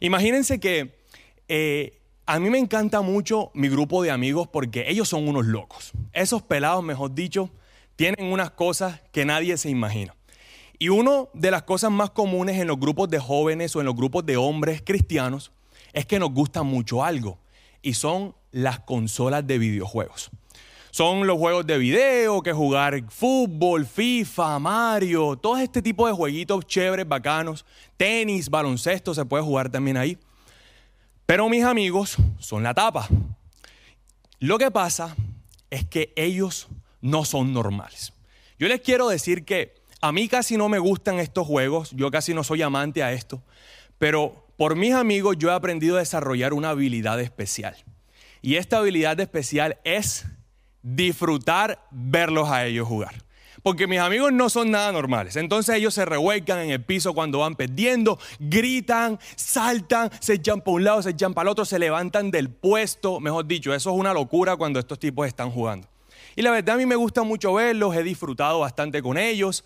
Imagínense que eh, a mí me encanta mucho mi grupo de amigos porque ellos son unos locos. Esos pelados, mejor dicho, tienen unas cosas que nadie se imagina. Y una de las cosas más comunes en los grupos de jóvenes o en los grupos de hombres cristianos es que nos gusta mucho algo y son las consolas de videojuegos. Son los juegos de video, que jugar fútbol, FIFA, Mario, todo este tipo de jueguitos chéveres, bacanos, tenis, baloncesto, se puede jugar también ahí. Pero mis amigos son la tapa. Lo que pasa es que ellos no son normales. Yo les quiero decir que a mí casi no me gustan estos juegos, yo casi no soy amante a esto, pero por mis amigos yo he aprendido a desarrollar una habilidad especial. Y esta habilidad especial es disfrutar verlos a ellos jugar. Porque mis amigos no son nada normales. Entonces ellos se revuelcan en el piso cuando van perdiendo, gritan, saltan, se echan para un lado, se echan para el otro, se levantan del puesto. Mejor dicho, eso es una locura cuando estos tipos están jugando. Y la verdad a mí me gusta mucho verlos, he disfrutado bastante con ellos.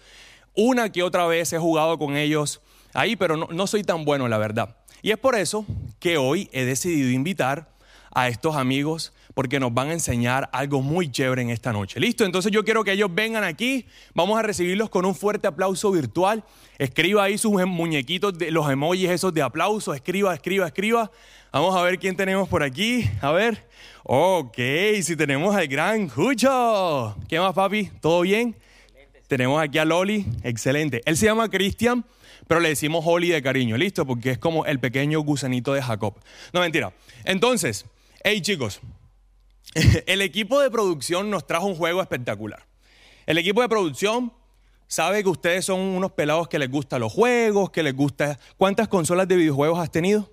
Una que otra vez he jugado con ellos ahí, pero no, no soy tan bueno, la verdad. Y es por eso que hoy he decidido invitar a estos amigos porque nos van a enseñar algo muy chévere en esta noche. ¿Listo? Entonces yo quiero que ellos vengan aquí. Vamos a recibirlos con un fuerte aplauso virtual. Escriba ahí sus muñequitos, de, los emojis esos de aplauso. Escriba, escriba, escriba. Vamos a ver quién tenemos por aquí. A ver. Ok, si tenemos al gran Jucho. ¿Qué más, papi? ¿Todo bien? Tenemos aquí a Loli. Excelente. Él se llama Cristian pero le decimos Holly de cariño, ¿listo? Porque es como el pequeño gusanito de Jacob. No, mentira. Entonces, hey chicos, el equipo de producción nos trajo un juego espectacular. El equipo de producción sabe que ustedes son unos pelados que les gustan los juegos, que les gusta... ¿Cuántas consolas de videojuegos has tenido?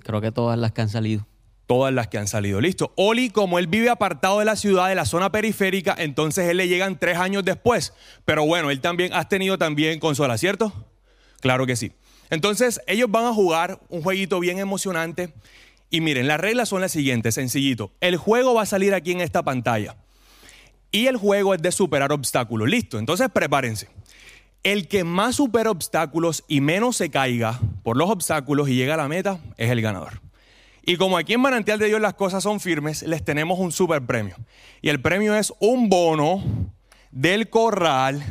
Creo que todas las que han salido. Todas las que han salido. Listo. Oli, como él vive apartado de la ciudad, de la zona periférica, entonces él le llegan tres años después. Pero bueno, él también, has tenido también consolas, ¿cierto? Claro que sí. Entonces, ellos van a jugar un jueguito bien emocionante y miren, las reglas son las siguientes, sencillito. El juego va a salir aquí en esta pantalla. Y el juego es de superar obstáculos. Listo, entonces prepárense. El que más supera obstáculos y menos se caiga por los obstáculos y llega a la meta es el ganador. Y como aquí en Manantial de Dios las cosas son firmes, les tenemos un super premio. Y el premio es un bono del corral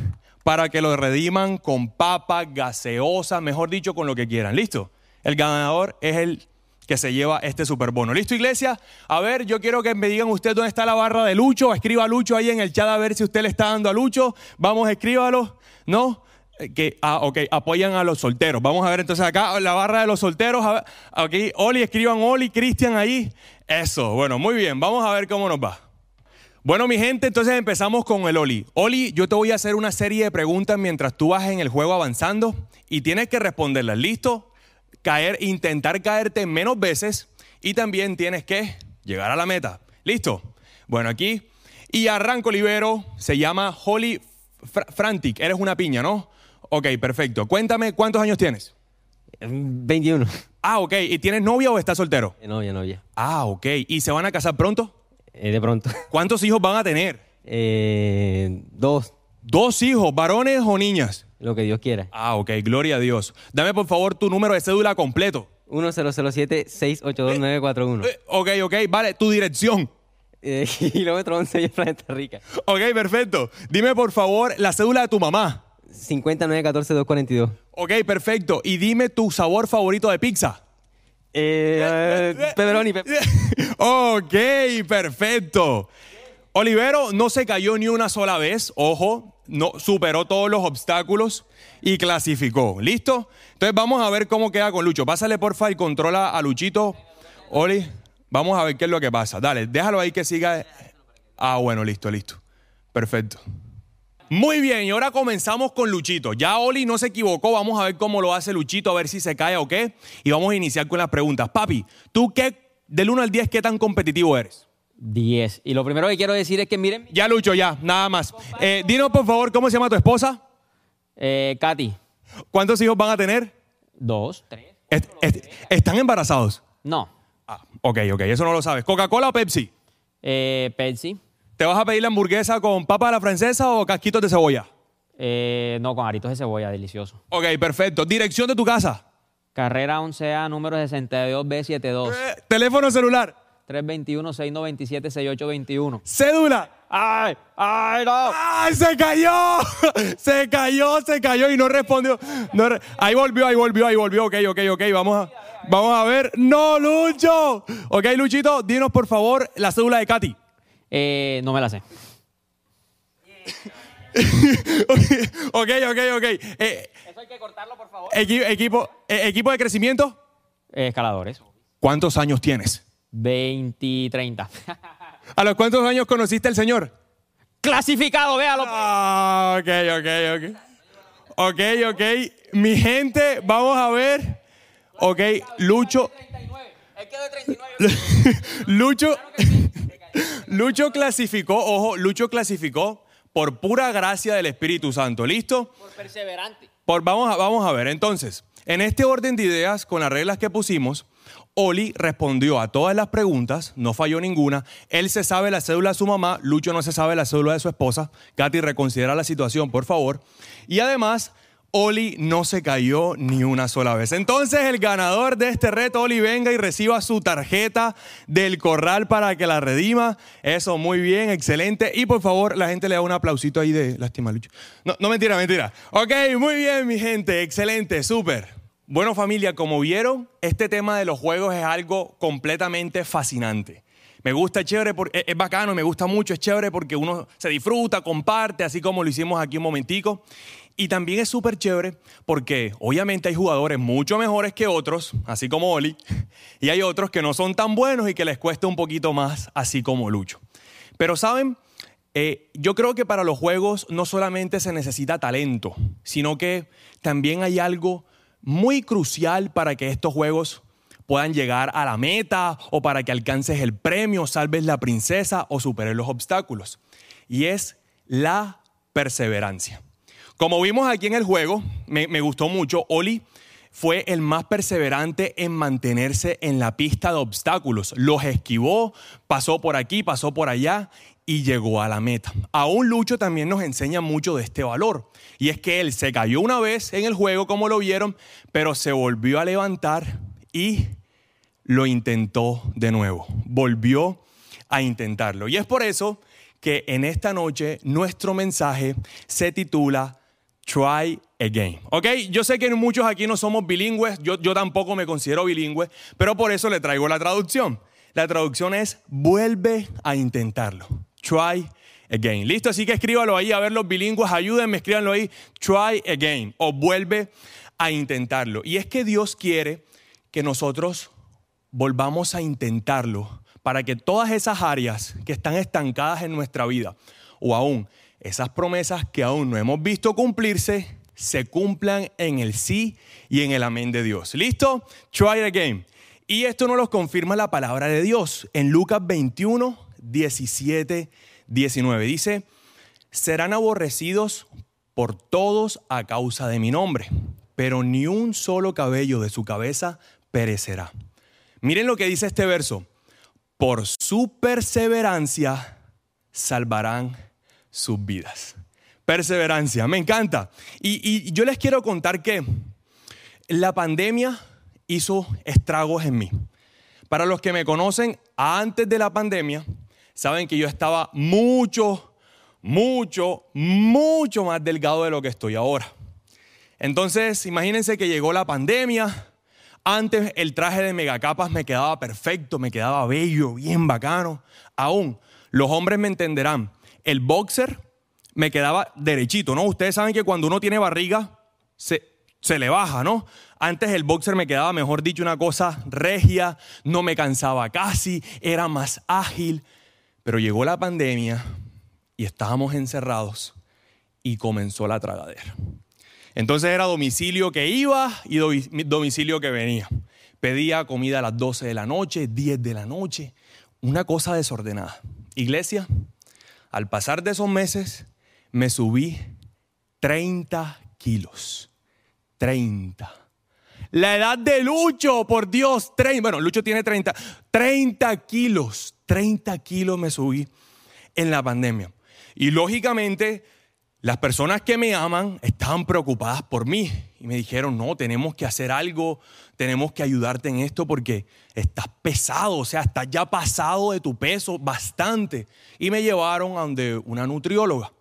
para que lo rediman con papa, gaseosa, mejor dicho, con lo que quieran. ¿Listo? El ganador es el que se lleva este super bono. ¿Listo, iglesia? A ver, yo quiero que me digan usted dónde está la barra de Lucho. Escriba Lucho ahí en el chat a ver si usted le está dando a Lucho. Vamos, escríbalo. ¿No? Eh, que, ah, ok, apoyan a los solteros. Vamos a ver entonces acá la barra de los solteros. Aquí, Oli, escriban Oli, Cristian ahí. Eso, bueno, muy bien. Vamos a ver cómo nos va. Bueno, mi gente, entonces empezamos con el Oli. Oli, yo te voy a hacer una serie de preguntas mientras tú vas en el juego avanzando y tienes que responderlas. ¿Listo? Caer, intentar caerte menos veces y también tienes que llegar a la meta. ¿Listo? Bueno, aquí. Y arranco libero, se llama Holly Frantic. Eres una piña, ¿no? Ok, perfecto. Cuéntame, ¿cuántos años tienes? 21. Ah, ok. ¿Y tienes novia o estás soltero? Novia, novia. Ah, ok. ¿Y se van a casar pronto? Eh, de pronto. ¿Cuántos hijos van a tener? Eh, dos. ¿Dos hijos, varones o niñas? Lo que Dios quiera. Ah, ok, gloria a Dios. Dame por favor tu número de cédula completo. 1007-682-941. Eh, ok, ok, vale, tu dirección. Eh, kilómetro 11 Planeta Rica. Ok, perfecto. Dime por favor la cédula de tu mamá. 5914-242. Ok, perfecto. Y dime tu sabor favorito de pizza. Eh, pepperoni. ok, perfecto. Olivero no se cayó ni una sola vez, ojo, no, superó todos los obstáculos y clasificó. ¿Listo? Entonces vamos a ver cómo queda con Lucho. Pásale porfa y controla a Luchito. Oli, vamos a ver qué es lo que pasa. Dale, déjalo ahí que siga. Ah, bueno, listo, listo. Perfecto. Muy bien, y ahora comenzamos con Luchito. Ya Oli no se equivocó, vamos a ver cómo lo hace Luchito, a ver si se cae o qué. Y vamos a iniciar con las preguntas. Papi, ¿tú qué, del 1 al 10, qué tan competitivo eres? 10. Y lo primero que quiero decir es que miren. Ya, Lucho, ya, nada más. Eh, dinos, por favor, ¿cómo se llama tu esposa? Eh, Katy. ¿Cuántos hijos van a tener? Dos, tres. ¿Están embarazados? No. Ah, ok, ok, eso no lo sabes. ¿Coca-Cola o Pepsi? Eh, Pepsi. ¿Te vas a pedir la hamburguesa con papa a la francesa o casquitos de cebolla? Eh, no, con aritos de cebolla, delicioso. Ok, perfecto. ¿Dirección de tu casa? Carrera 11A, número 62B72. Eh, teléfono celular. 321-697-6821. Cédula. ¡Ay! ¡Ay, no! ¡Ay, se cayó! Se cayó, se cayó y no respondió. No re- ahí volvió, ahí volvió, ahí volvió. Ok, ok, ok. Vamos a, vamos a ver. ¡No, Lucho! Ok, Luchito, dinos por favor la cédula de Katy. Eh, no me la sé. ok, ok, ok. Eh, Eso hay que cortarlo, por favor. equi- equipo, eh, equipo de crecimiento. escaladores. ¿Cuántos años tienes? 20 y 30. ¿A los cuántos años conociste al Señor? Clasificado, véalo. Ah, ok, ok, ok. Ok, ok. Mi gente, vamos a ver. Ok, Lucho. 39. Él quedó de 39. Lucho. Lucho clasificó, ojo, Lucho clasificó por pura gracia del Espíritu Santo. ¿Listo? Por perseverante. Por, vamos, a, vamos a ver, entonces, en este orden de ideas, con las reglas que pusimos, Oli respondió a todas las preguntas, no falló ninguna. Él se sabe la cédula de su mamá, Lucho no se sabe la cédula de su esposa. Katy, reconsidera la situación, por favor. Y además, Oli no se cayó ni una sola vez. Entonces, el ganador de este reto, Oli, venga y reciba su tarjeta del corral para que la redima. Eso, muy bien, excelente. Y por favor, la gente le da un aplausito ahí de lástima, Lucho. No, no mentira, mentira. Ok, muy bien, mi gente, excelente, súper. Bueno, familia, como vieron, este tema de los juegos es algo completamente fascinante. Me gusta, es chévere, porque, es, bacano, me gusta mucho, es chévere porque uno se disfruta, comparte, así como lo hicimos aquí un momentico. Y también es súper chévere porque obviamente hay jugadores mucho mejores que otros, así como Oli, y hay otros que no son tan buenos y que les cuesta un poquito más, así como Lucho. Pero saben, eh, yo creo que para los juegos no solamente se necesita talento, sino que también hay algo muy crucial para que estos juegos puedan llegar a la meta o para que alcances el premio, salves la princesa o superes los obstáculos. Y es la perseverancia. Como vimos aquí en el juego, me, me gustó mucho, Oli fue el más perseverante en mantenerse en la pista de obstáculos. Los esquivó, pasó por aquí, pasó por allá y llegó a la meta. Aún Lucho también nos enseña mucho de este valor. Y es que él se cayó una vez en el juego, como lo vieron, pero se volvió a levantar y lo intentó de nuevo. Volvió a intentarlo. Y es por eso que en esta noche nuestro mensaje se titula Try Again. ¿Ok? Yo sé que muchos aquí no somos bilingües, yo, yo tampoco me considero bilingüe, pero por eso le traigo la traducción. La traducción es vuelve a intentarlo. Try again. Listo, así que escríbalo ahí, a ver los bilingües, ayúdenme, escríbanlo ahí. Try again o vuelve a intentarlo. Y es que Dios quiere que nosotros volvamos a intentarlo para que todas esas áreas que están estancadas en nuestra vida o aún esas promesas que aún no hemos visto cumplirse se cumplan en el sí y en el amén de Dios. ¿Listo? Try again. Y esto nos lo confirma la palabra de Dios en Lucas 21, 17, 19. Dice, serán aborrecidos por todos a causa de mi nombre, pero ni un solo cabello de su cabeza perecerá. Miren lo que dice este verso. Por su perseverancia salvarán sus vidas. Perseverancia, me encanta. Y, y yo les quiero contar que la pandemia hizo estragos en mí. Para los que me conocen antes de la pandemia, saben que yo estaba mucho, mucho, mucho más delgado de lo que estoy ahora. Entonces, imagínense que llegó la pandemia. Antes el traje de megacapas me quedaba perfecto, me quedaba bello, bien bacano. Aún, los hombres me entenderán. El boxer me quedaba derechito, ¿no? Ustedes saben que cuando uno tiene barriga, se, se le baja, ¿no? Antes el boxer me quedaba, mejor dicho, una cosa regia, no me cansaba casi, era más ágil. Pero llegó la pandemia y estábamos encerrados y comenzó la tragadera. Entonces era domicilio que iba y domicilio que venía. Pedía comida a las 12 de la noche, 10 de la noche, una cosa desordenada. Iglesia, al pasar de esos meses, me subí 30 kilos. 30. La edad de Lucho, por Dios, 30. Bueno, Lucho tiene 30. 30 kilos. 30 kilos me subí en la pandemia. Y lógicamente, las personas que me aman estaban preocupadas por mí y me dijeron, no, tenemos que hacer algo, tenemos que ayudarte en esto porque estás pesado, o sea, estás ya pasado de tu peso bastante. Y me llevaron a donde una nutrióloga.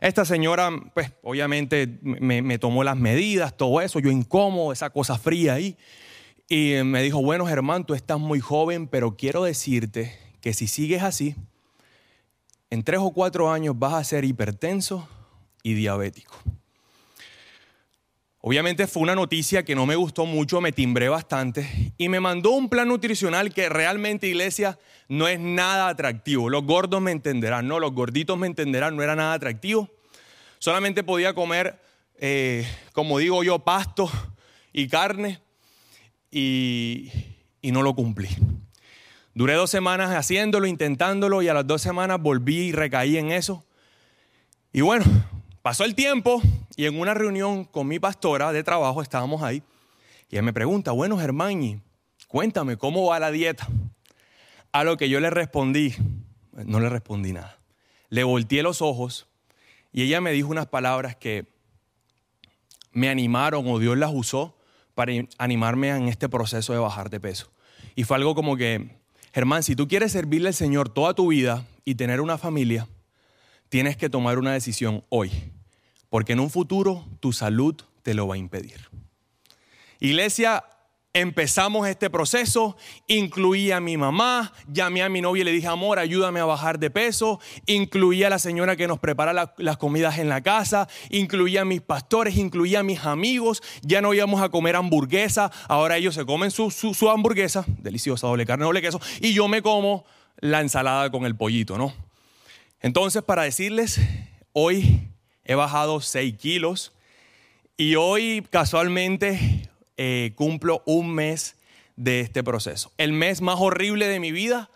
Esta señora, pues obviamente me, tomó las medidas, todo eso, yo incómodo, esa cosa fría ahí. Y me dijo, bueno Germán, tú estás muy joven, pero quiero decirte que si sigues así, en tres o cuatro años vas a ser hipertenso y diabético. Obviamente fue una noticia que no me gustó mucho, me timbré bastante y me mandó un plan nutricional que realmente, iglesia, no es nada atractivo. Los gordos me entenderán, no, los gorditos me entenderán, no era nada atractivo. Solamente podía comer, eh, como digo yo, pasto y carne y, y no lo cumplí. Duré dos semanas haciéndolo, intentándolo y a las dos semanas volví y recaí en eso. Y bueno, pasó el tiempo y en una reunión con mi pastora de trabajo estábamos ahí y ella me pregunta, bueno Germán, cuéntame cómo va la dieta. A lo que yo le respondí, no le respondí nada. Le volteé los ojos y ella me dijo unas palabras que me animaron o Dios las usó para animarme en este proceso de bajar de peso. Y fue algo como que, Germán, si tú quieres servirle al Señor toda tu vida y tener una familia, tienes que tomar una decisión hoy, porque en un futuro tu salud te lo va a impedir. Iglesia, empezamos este proceso, incluí a mi mamá, llamé a mi novia y le dije, amor, ayúdame a bajar de peso, incluí a la señora que nos prepara las comidas en la casa, incluí a mis pastores, incluí a mis amigos, ya no íbamos a comer hamburguesa, ahora ellos se comen su, su hamburguesa, deliciosa, doble carne, doble queso, y yo me como la ensalada con el pollito, ¿no? Entonces, para decirles, hoy he bajado 6 kilos y hoy casualmente eh, cumplo un mes de este proceso. El mes más horrible de mi vida,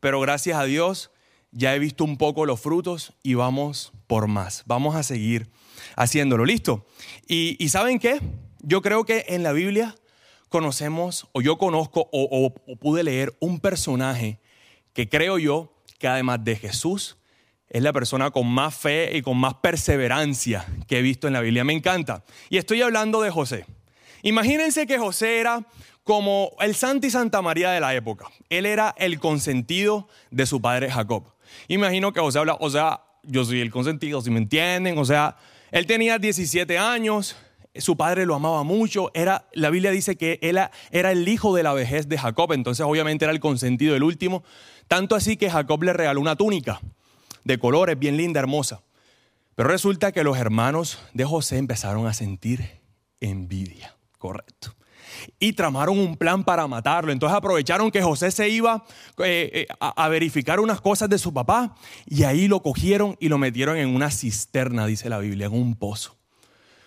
pero gracias a Dios ya he visto un poco los frutos y vamos por más. Vamos a seguir haciéndolo. ¿Listo? Y, ¿saben qué? Yo creo que en la Biblia conocemos, o yo conozco, o pude leer un personaje que creo yo que además de Jesús, es la persona con más fe y con más perseverancia que he visto en la Biblia. Me encanta. Y estoy hablando de José. Imagínense que José era como el Santi Santa María de la época. Él era el consentido de su padre Jacob. Imagino que José habla, o sea, yo soy el consentido, si me entienden, o sea, él tenía 17 años, su padre lo amaba mucho, era, la Biblia dice que él era el hijo de la vejez de Jacob, entonces obviamente era el consentido del último, tanto así que Jacob le regaló una túnica de colores, bien linda, hermosa. Pero resulta que los hermanos de José empezaron a sentir envidia. Correcto. Y tramaron un plan para matarlo. Entonces aprovecharon que José se iba eh, eh, a, verificar unas cosas de su papá y ahí lo cogieron y lo metieron en una cisterna, dice la Biblia, en un pozo.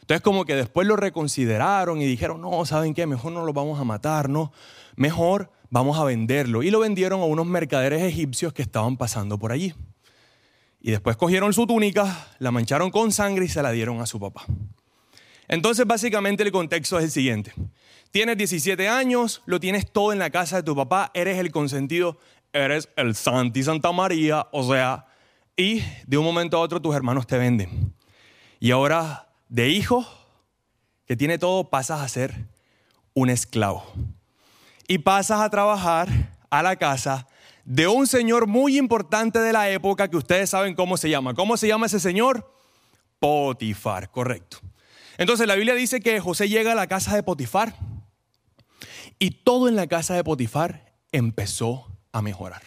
Entonces como que después lo reconsideraron y dijeron, no, ¿saben qué? Mejor no lo vamos a matar, no. Mejor vamos a venderlo. Y lo vendieron a unos mercaderes egipcios que estaban pasando por allí. Y después cogieron su túnica, la mancharon con sangre y se la dieron a su papá. Entonces, básicamente el contexto es el siguiente. Tienes 17 años, lo tienes todo en la casa de tu papá, eres el consentido, eres el Santi Santa María, o sea, y de un momento a otro tus hermanos te venden. Y ahora, de hijo que tiene todo, pasas a ser un esclavo. Y pasas a trabajar a la casa de un señor muy importante de la época que ustedes saben cómo se llama. ¿Cómo se llama ese señor? Potifar, correcto. Entonces la Biblia dice que José llega a la casa de Potifar y todo en la casa de Potifar empezó a mejorar.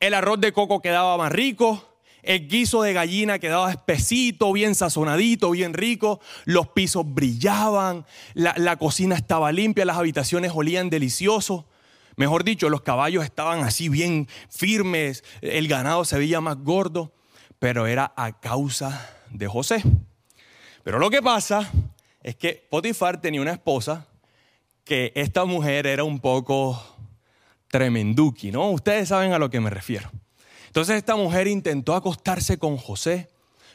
El arroz de coco quedaba más rico, el guiso de gallina quedaba espesito, bien sazonadito, bien rico, los pisos brillaban, la, la cocina estaba limpia, las habitaciones olían delicioso. Mejor dicho, los caballos estaban así bien firmes, el ganado se veía más gordo, pero era a causa de José. Pero lo que pasa es que Potifar tenía una esposa que esta mujer era un poco tremenduki, ¿no? Ustedes saben a lo que me refiero. Entonces esta mujer intentó acostarse con José,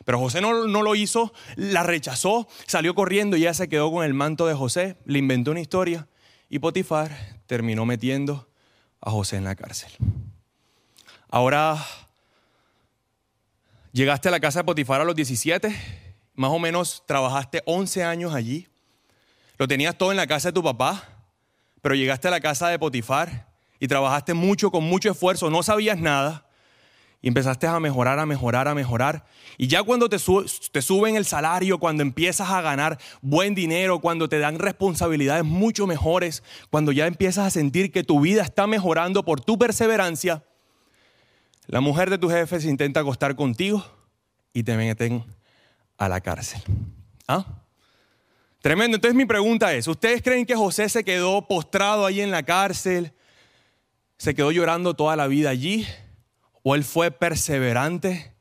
pero José no, no, lo hizo, la rechazó, salió corriendo y ella se quedó con el manto de José, le inventó una historia y Potifar terminó metiendo a José en la cárcel. Ahora, llegaste a la casa de Potifar a los 17 más o menos trabajaste 11 años allí, lo tenías todo en la casa de tu papá, pero llegaste a la casa de Potifar y trabajaste mucho, con mucho esfuerzo, no sabías nada y empezaste a mejorar, a mejorar, a mejorar. Y ya cuando te, suben el salario, cuando empiezas a ganar buen dinero, cuando te dan responsabilidades mucho mejores, cuando ya empiezas a sentir que tu vida está mejorando por tu perseverancia, la mujer de tu jefe se intenta acostar contigo y te meten a la cárcel. ¿Ah? Tremendo. Entonces mi pregunta es, ¿ustedes creen que José se quedó postrado ahí en la cárcel? ¿Se quedó llorando toda la vida allí? ¿O él fue perseverante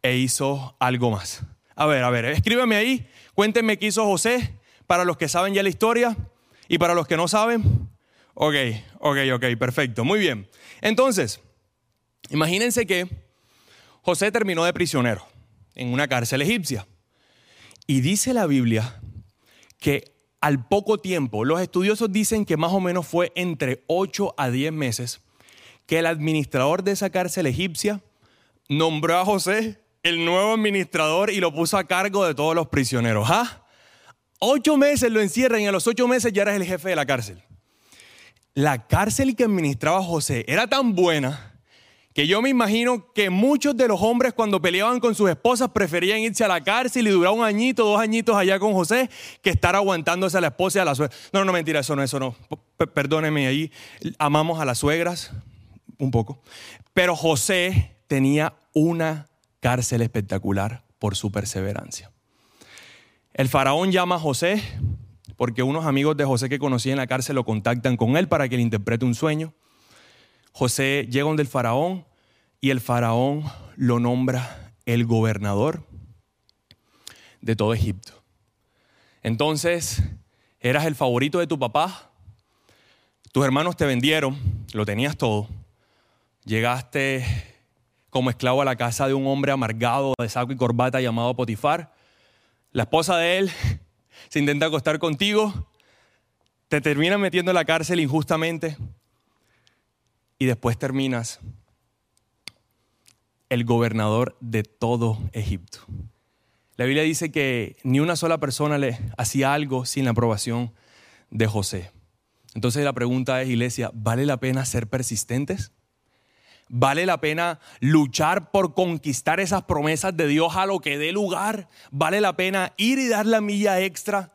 e hizo algo más? A ver, a ver, escríbeme ahí, cuéntenme qué hizo José para los que saben ya la historia y para los que no saben. Ok, ok, ok, perfecto, muy bien. Entonces, imagínense que José terminó de prisionero en una cárcel egipcia. Y dice la Biblia que al poco tiempo, los estudiosos dicen que más o menos fue entre 8 a 10 meses, que el administrador de esa cárcel egipcia nombró a José el nuevo administrador y lo puso a cargo de todos los prisioneros. ¿Ah? Ocho meses lo encierran y a los ocho meses ya eres el jefe de la cárcel. La cárcel que administraba José era tan buena que yo me imagino que muchos de los hombres cuando peleaban con sus esposas preferían irse a la cárcel y durar un añito, dos añitos allá con José que estar aguantándose a la esposa y a la suegra. No, no, mentira, eso no, eso no. perdóneme ahí. Amamos a las suegras un poco. Pero José tenía una cárcel espectacular por su perseverancia. El faraón llama a José porque unos amigos de José que conocía en la cárcel lo contactan con él para que le interprete un sueño. José llega donde el faraón y el faraón lo nombra el gobernador de todo Egipto. Entonces, eras el favorito de tu papá, tus hermanos te vendieron, lo tenías todo, llegaste como esclavo a la casa de un hombre amargado de saco y corbata llamado Potifar, la esposa de él se intenta acostar contigo, te termina metiendo en la cárcel injustamente y después terminas el gobernador de todo Egipto. La Biblia dice que ni una sola persona le hacía algo sin la aprobación de José. Entonces la pregunta es, iglesia, ¿vale la pena ser persistentes? ¿Vale la pena luchar por conquistar esas promesas de Dios a lo que dé lugar? ¿Vale la pena ir y dar la milla extra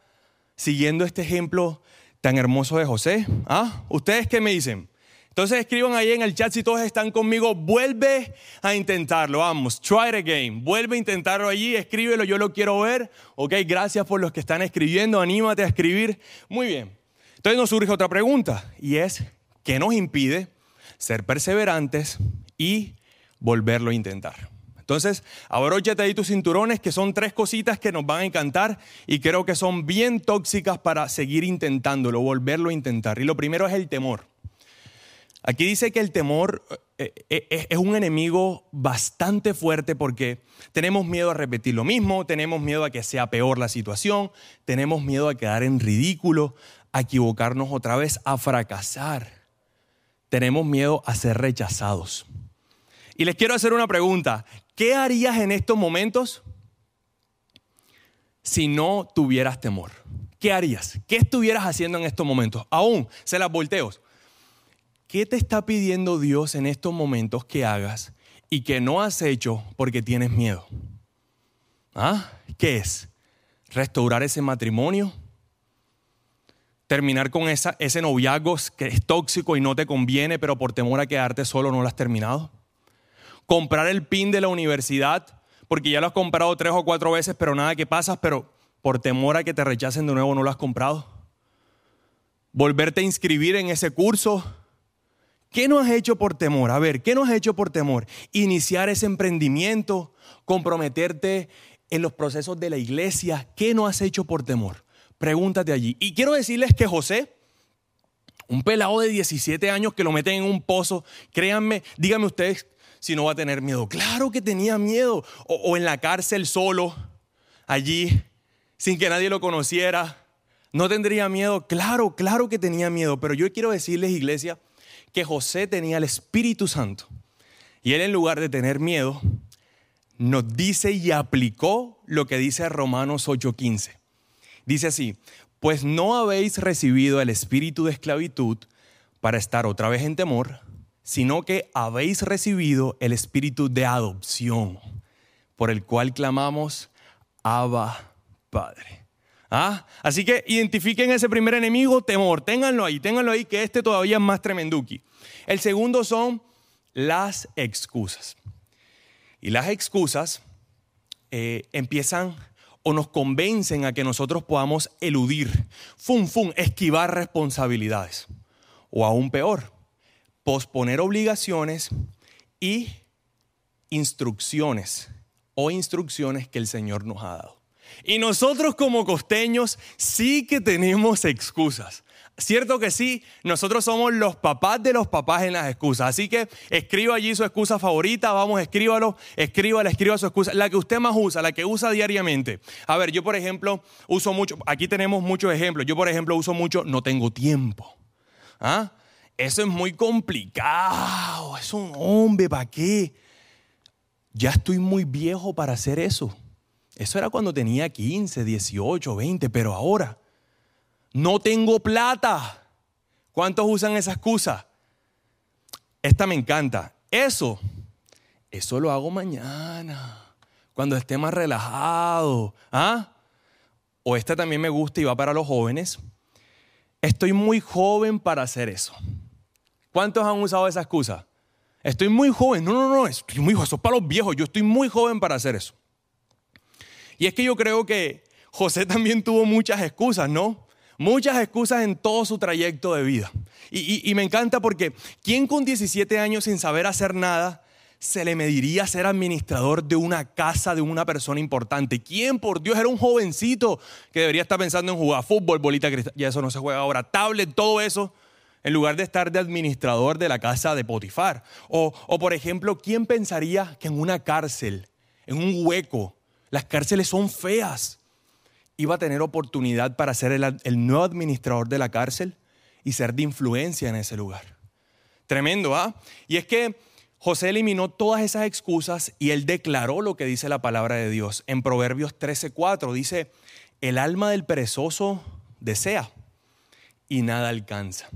siguiendo este ejemplo tan hermoso de José? ¿Ah? ¿Ustedes qué me dicen? Entonces escriban ahí en el chat si todos están conmigo, vuelve a intentarlo, vamos, try it again, vuelve a intentarlo allí, escríbelo, yo lo quiero ver, ok, gracias por los que están escribiendo, anímate a escribir, muy bien. Entonces nos surge otra pregunta y es, ¿qué nos impide ser perseverantes y volverlo a intentar? Entonces, abróchate ahí tus cinturones, que son tres cositas que nos van a encantar y creo que son bien tóxicas para seguir intentándolo, volverlo a intentar. Y lo primero es el temor. Aquí dice que el temor eh, eh, eh, es un enemigo bastante fuerte porque tenemos miedo a repetir lo mismo, tenemos miedo a que sea peor la situación, tenemos miedo a quedar en ridículo, a equivocarnos otra vez, a fracasar. Tenemos miedo a ser rechazados. Y les quiero hacer una pregunta. ¿Qué harías en estos momentos si no tuvieras temor? ¿Qué harías? ¿Qué estuvieras haciendo en estos momentos? Aún, se las volteos. ¿Qué te está pidiendo Dios en estos momentos que hagas y que no has hecho porque tienes miedo? ¿Ah? ¿Qué es? ¿Restaurar ese matrimonio? ¿Terminar con esa, ese noviazgo que es tóxico y no te conviene, pero por temor a quedarte solo no lo has terminado? ¿Comprar el PIN de la universidad porque ya lo has comprado tres o cuatro veces, pero nada que pasas, pero por temor a que te rechacen de nuevo no lo has comprado? ¿Volverte a inscribir en ese curso? ¿Qué no has hecho por temor? A ver, ¿qué no has hecho por temor? Iniciar ese emprendimiento, comprometerte en los procesos de la iglesia. ¿Qué no has hecho por temor? Pregúntate allí. Y quiero decirles que José, un pelado de 17 años que lo meten en un pozo, créanme, díganme ustedes si no va a tener miedo. Claro que tenía miedo. O, o en la cárcel solo, allí, sin que nadie lo conociera. ¿No tendría miedo? Claro, claro que tenía miedo. Pero yo quiero decirles, iglesia, que José tenía el Espíritu Santo. Y él en lugar de tener miedo, nos dice y aplicó lo que dice Romanos 8:15. Dice así, pues no habéis recibido el espíritu de esclavitud para estar otra vez en temor, sino que habéis recibido el espíritu de adopción, por el cual clamamos, Abba Padre. ¿Ah? Así que identifiquen ese primer enemigo, temor, ténganlo ahí, ténganlo ahí, que este todavía es más tremenduki. El segundo son las excusas. Y las excusas eh, empiezan o nos convencen a que nosotros podamos eludir, fum, fum, esquivar responsabilidades. O aún peor, posponer obligaciones y instrucciones o instrucciones que el Señor nos ha dado. Y nosotros como costeños sí que tenemos excusas. Cierto que sí, nosotros somos los papás de los papás en las excusas. Así que escriba allí su excusa favorita, vamos, escríbalo, escríbala, escriba su excusa, la que usted más usa, la que usa diariamente. A ver, yo por ejemplo uso mucho, aquí tenemos muchos ejemplos. Yo por ejemplo uso mucho, no tengo tiempo. ¿Ah? Eso es muy complicado, es un hombre, ¿para qué? Ya estoy muy viejo para hacer eso. Eso era cuando tenía 15, 18, 20, pero ahora no tengo plata. ¿Cuántos usan esa excusa? Esta me encanta. Eso, eso lo hago mañana, cuando esté más relajado. ¿Ah? O esta también me gusta y va para los jóvenes. Estoy muy joven para hacer eso. ¿Cuántos han usado esa excusa? Estoy muy joven. No, no, no, estoy muy joven. Eso es para los viejos. Yo estoy muy joven para hacer eso. Y es que yo creo que José también tuvo muchas excusas, ¿no? Muchas excusas en todo su trayecto de vida. Y, me encanta porque ¿quién con 17 años sin saber hacer nada se le mediría ser administrador de una casa de una persona importante? ¿Quién, por Dios, era un jovencito que debería estar pensando en jugar fútbol, bolita cristal? Ya eso no se juega ahora. Tablet, todo eso en lugar de estar de administrador de la casa de Potifar. O, o, por ejemplo, ¿quién pensaría que en una cárcel, en un hueco, las cárceles son feas? Iba a tener oportunidad para ser el, nuevo administrador de la cárcel y ser de influencia en ese lugar. Tremendo, ¿ah? Y es que José eliminó todas esas excusas y él declaró lo que dice la palabra de Dios. En Proverbios 13:4 dice, el alma del perezoso desea y nada alcanza,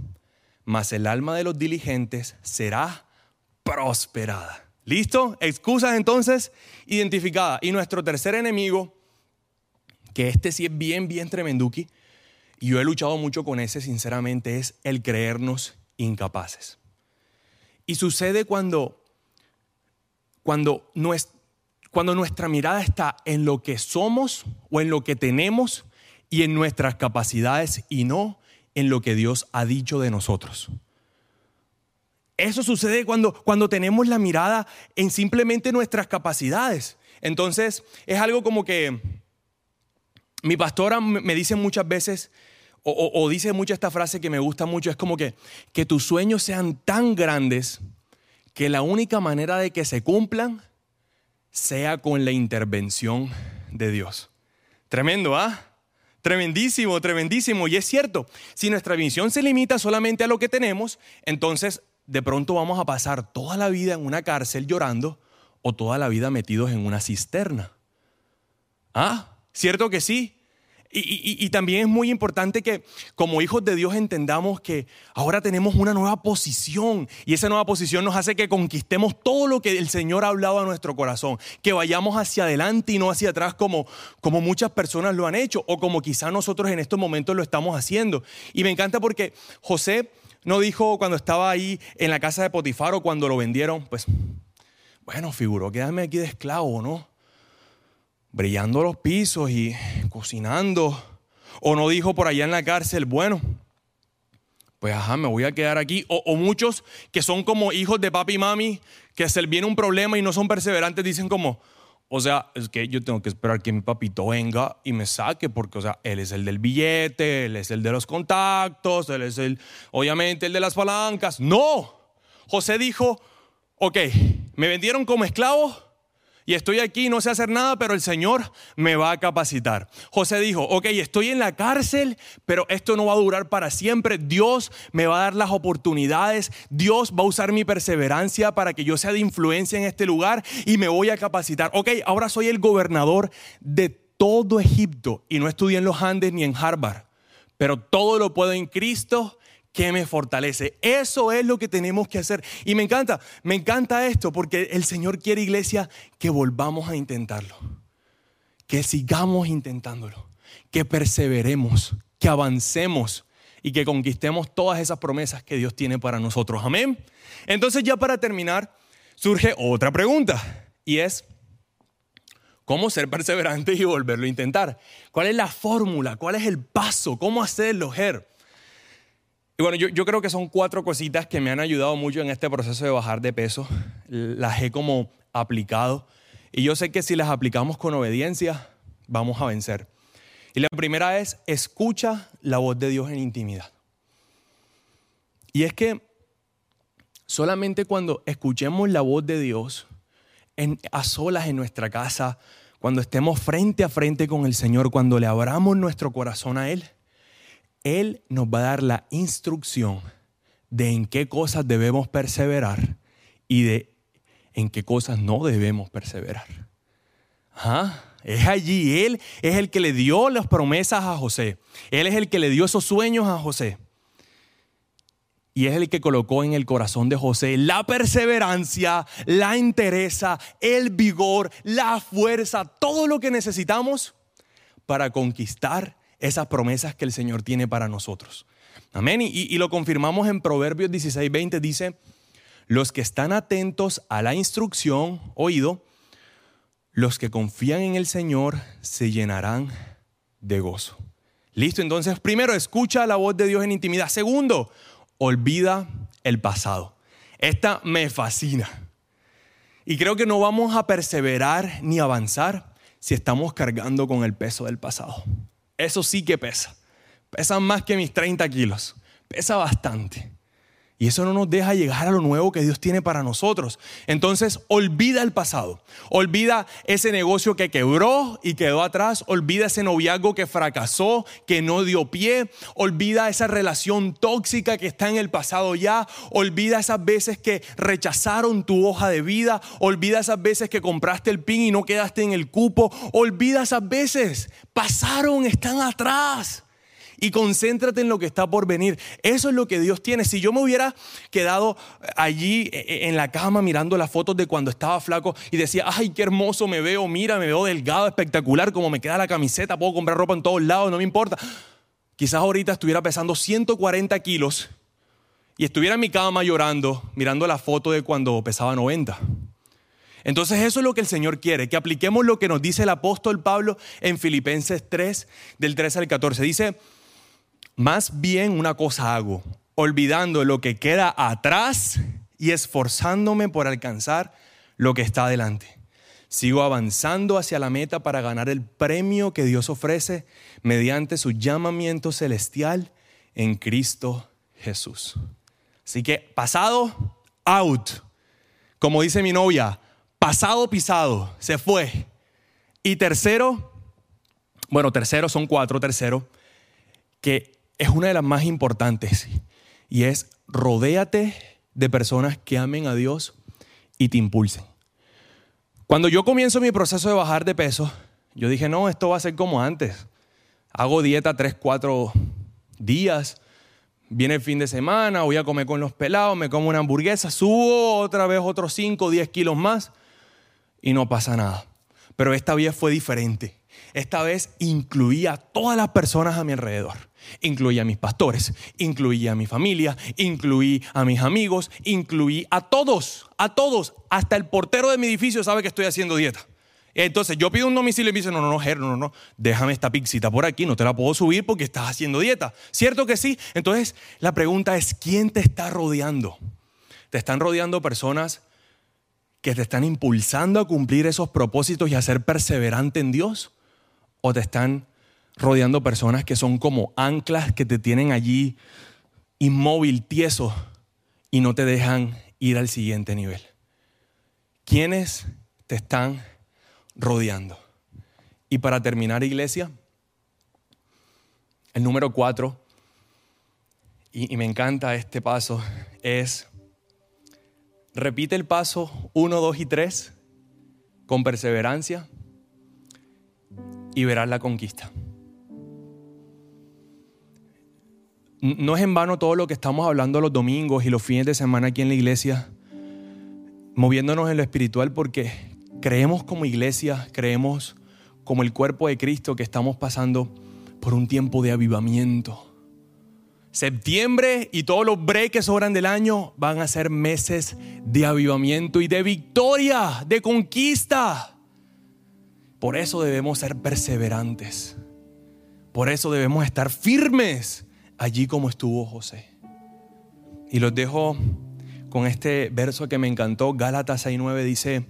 mas el alma de los diligentes será prosperada. ¿Listo? Excusas entonces identificadas. Y nuestro tercer enemigo que este sí es bien, bien tremenduki, y yo he luchado mucho con ese, sinceramente, es el creernos incapaces. Y sucede cuando, cuando, cuando nuestra mirada está en lo que somos o en lo que tenemos y en nuestras capacidades y no en lo que Dios ha dicho de nosotros. Eso sucede cuando, cuando tenemos la mirada en simplemente nuestras capacidades. Entonces es algo como que mi pastora me dice muchas veces, o, dice mucho esta frase que me gusta mucho, es como que, que tus sueños sean tan grandes que la única manera de que se cumplan sea con la intervención de Dios. Tremendo, ¿ah? Tremendísimo, tremendísimo. Y es cierto, si nuestra visión se limita solamente a lo que tenemos, entonces de pronto vamos a pasar toda la vida en una cárcel llorando o toda la vida metidos en una cisterna. ¿Ah? ¿Cierto que sí? Y, también es muy importante que como hijos de Dios entendamos que ahora tenemos una nueva posición y esa nueva posición nos hace que conquistemos todo lo que el Señor ha hablado a nuestro corazón, que vayamos hacia adelante y no hacia atrás como, como muchas personas lo han hecho o como quizá nosotros en estos momentos lo estamos haciendo. Y me encanta porque José no dijo cuando estaba ahí en la casa de Potifar o cuando lo vendieron, pues bueno, figuró, quédame aquí de esclavo, ¿no? Brillando los pisos y cocinando. O no dijo por allá en la cárcel, bueno, pues ajá, me voy a quedar aquí. O, muchos que son como hijos de papi y mami, que se viene un problema y no son perseverantes, dicen como, o sea, es que yo tengo que esperar que mi papito venga y me saque, porque, o sea, él es el del billete, él es el de los contactos, él es el, obviamente, el de las palancas. No, José dijo, ok, me vendieron como esclavo y estoy aquí, no sé hacer nada, pero el Señor me va a capacitar. José dijo, ok, estoy en la cárcel, pero esto no va a durar para siempre. Dios me va a dar las oportunidades, Dios va a usar mi perseverancia para que yo sea de influencia en este lugar y me voy a capacitar. Ok, ahora soy el gobernador de todo Egipto y no estudié en los Andes ni en Harvard, pero todo lo puedo en Cristo que me fortalece. Eso es lo que tenemos que hacer. Y me encanta, me encanta esto porque el Señor quiere, iglesia, que volvamos a intentarlo. Que sigamos intentándolo. Que perseveremos, que avancemos y que conquistemos todas esas promesas que Dios tiene para nosotros. Amén. Entonces ya para terminar, surge otra pregunta y es, ¿cómo ser perseverante y volverlo a intentar? ¿Cuál es la fórmula? ¿Cuál es el paso? ¿Cómo hacerlo? Y bueno, yo, creo que son cuatro cositas que me han ayudado mucho en este proceso de bajar de peso. Las he como aplicado. Y yo sé que si las aplicamos con obediencia, vamos a vencer. Y la primera es, escucha la voz de Dios en intimidad. Y es que solamente cuando escuchemos la voz de Dios a solas en nuestra casa, cuando estemos frente a frente con el Señor, cuando le abramos nuestro corazón a Él, él nos va a dar la instrucción de en qué cosas debemos perseverar y de en qué cosas no debemos perseverar. Es allí, Él es el que le dio las promesas a José. Él es el que le dio esos sueños a José. Y es el que colocó en el corazón de José la perseverancia, la entereza, el vigor, la fuerza, todo lo que necesitamos para conquistar esas promesas que el Señor tiene para nosotros. Amén. Y, lo confirmamos en Proverbios 16, 20. Dice, los que están atentos a la instrucción, oído, los que confían en el Señor se llenarán de gozo. Listo, entonces, primero, escucha la voz de Dios en intimidad. Segundo, olvida el pasado. Esta me fascina. Y creo que no vamos a perseverar ni avanzar si estamos cargando con el peso del pasado. Eso sí que pesa. Pesa más que mis 30 kilos. Pesa bastante. Y eso no nos deja llegar a lo nuevo que Dios tiene para nosotros. Entonces, olvida el pasado. Olvida ese negocio que quebró y quedó atrás. Olvida ese noviazgo que fracasó, que no dio pie. Olvida esa relación tóxica que está en el pasado ya. Olvida esas veces que rechazaron tu hoja de vida. Olvida esas veces que compraste el pin y no quedaste en el cupo. Olvida esas veces. Pasaron, están atrás y concéntrate en lo que está por venir. Eso es lo que Dios tiene. Si yo me hubiera quedado allí e, e, en la cama mirando las fotos de cuando estaba flaco y decía, ay, qué hermoso me veo, mira, me veo delgado, espectacular, como me queda la camiseta, puedo comprar ropa en todos lados, no me importa. Quizás ahorita estuviera pesando 140 kilos y estuviera en mi cama llorando, mirando la foto de cuando pesaba 90. Entonces eso es lo que el Señor quiere, que apliquemos lo que nos dice el apóstol Pablo en Filipenses 3, del 13 al 14. Dice, más bien una cosa hago, olvidando lo que queda atrás y esforzándome por alcanzar lo que está adelante. Sigo avanzando hacia la meta para ganar el premio que Dios ofrece mediante su llamamiento celestial en Cristo Jesús. Así que pasado, out. Como dice mi novia, pasado pisado, se fue. Y tercero, bueno, tercero son cuatro, tercero, que es una de las más importantes y es rodéate de personas que amen a Dios y te impulsen. Cuando yo comienzo mi proceso de bajar de peso, yo dije, no, esto va a ser como antes. Hago dieta tres, cuatro días, viene el fin de semana, voy a comer con los pelados, me como una hamburguesa, subo otra vez otros 5, 10 kilos más y no pasa nada. Pero esta vez fue diferente. Esta vez incluía a todas las personas a mi alrededor. Incluí a mis pastores, incluí a mi familia, incluí a mis amigos, incluí a todos, a todos. Hasta el portero de mi edificio sabe que estoy haciendo dieta. Entonces yo pido un domicilio y me dice, no, no, no, Ger, no, no, no, déjame esta pixita por aquí, no te la puedo subir porque estás haciendo dieta. ¿Cierto que sí? Entonces la pregunta es, ¿quién te está rodeando? ¿Te están rodeando personas que te están impulsando a cumplir esos propósitos y a ser perseverante en Dios? ¿O te están rodeando personas que son como anclas que te tienen allí inmóvil, tieso y no te dejan ir al siguiente nivel. ¿Quiénes te están rodeando. Y para terminar, iglesia, el número cuatro, y, y me encanta este paso, es repite el paso uno, dos y tres con perseverancia y verás la conquista. No es en vano todo lo que estamos hablando los domingos y los fines de semana aquí en la iglesia, moviéndonos en lo espiritual porque creemos como iglesia, creemos como el cuerpo de Cristo que estamos pasando por un tiempo de avivamiento. Septiembre y todos los breaks que sobran del año van a ser meses de avivamiento y de victoria, de conquista. Por eso debemos ser perseverantes. Por eso debemos estar firmes allí como estuvo José. Y los dejo con este verso que me encantó, Gálatas 6:9 dice,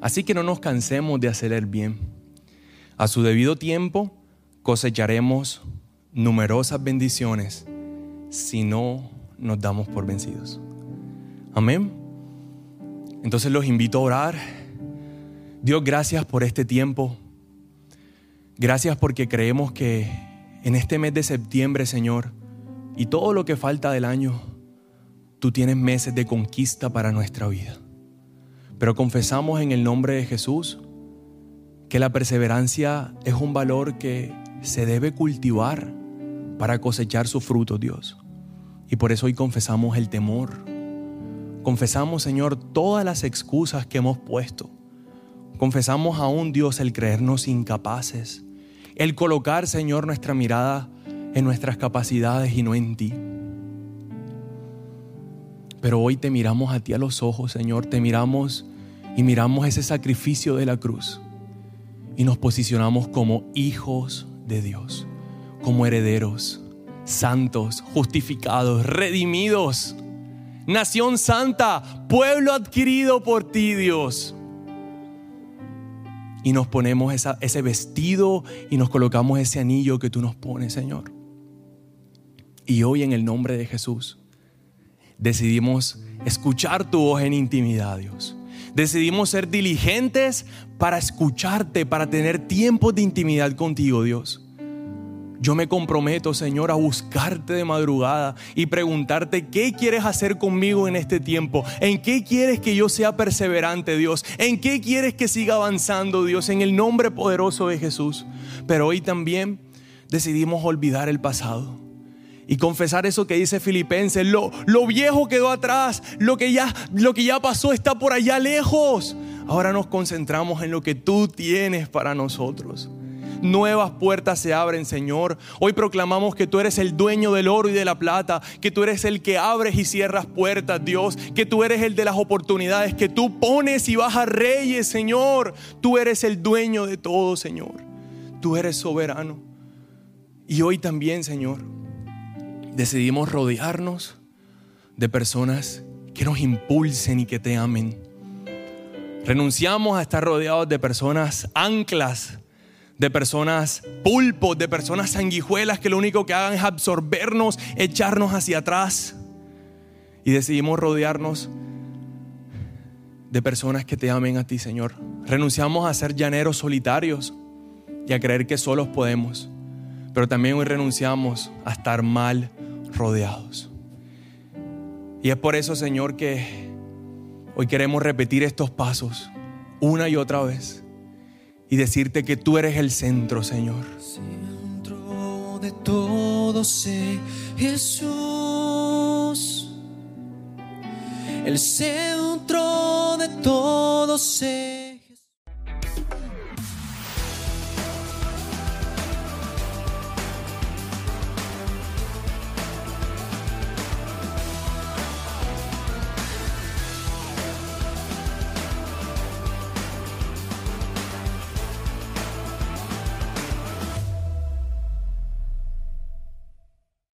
así que no nos cansemos de hacer el bien. A su debido tiempo cosecharemos numerosas bendiciones si no nos damos por vencidos. Amén. Entonces los invito a orar. Dios, gracias por este tiempo. Gracias porque creemos que en este mes de septiembre, Señor, y todo lo que falta del año, tú tienes meses de conquista para nuestra vida. Pero confesamos en el nombre de Jesús que la perseverancia es un valor que se debe cultivar para cosechar su fruto, Dios. Y por eso hoy confesamos el temor. Confesamos, Señor, todas las excusas que hemos puesto. Confesamos aún, Dios, el creernos incapaces. El colocar, Señor, nuestra mirada en nuestras capacidades y no en ti. Pero hoy te miramos a ti a los ojos, Señor. Te miramos y miramos ese sacrificio de la cruz. Y nos posicionamos como hijos de Dios como herederos, santos, justificados, redimidos. Nación santa, pueblo adquirido por ti, Dios. Y nos ponemos ese vestido y nos colocamos ese anillo que tú nos pones, Señor. Y hoy en el nombre de Jesús decidimos escuchar tu voz en intimidad, Dios. Decidimos ser diligentes para escucharte, para tener tiempo de intimidad contigo, Dios. Yo me comprometo, Señor, a buscarte de madrugada y preguntarte qué quieres hacer conmigo en este tiempo. ¿En qué quieres que yo sea perseverante, Dios? ¿En qué quieres que siga avanzando, Dios? En el nombre poderoso de Jesús. Pero hoy también decidimos olvidar el pasado y confesar eso que dice Filipenses, lo, lo, viejo quedó atrás, lo que, ya, lo que ya pasó está por allá lejos. Ahora nos concentramos en lo que tú tienes para nosotros nuevas puertas se abren, Señor. Hoy proclamamos que tú eres el dueño del oro y de la plata, que tú eres el que abres y cierras puertas, Dios, que tú eres el de las oportunidades, que tú pones y bajas reyes, Señor. Tú eres el dueño de todo, Señor. Tú eres soberano. Y hoy también, Señor, decidimos rodearnos de personas que nos impulsen y que te amen. Renunciamos a estar rodeados de personas anclas de personas pulpos, de personas sanguijuelas que lo único que hagan es absorbernos, echarnos hacia atrás. Y decidimos rodearnos de personas que te amen a ti, Señor. Renunciamos a ser llaneros solitarios y a creer que solos podemos. Pero también hoy renunciamos a estar mal rodeados. Y es por eso, Señor, que hoy queremos repetir estos pasos una y otra vez y decirte que tú eres el centro, Señor. Centro de todo sé Jesús. El centro de todo sé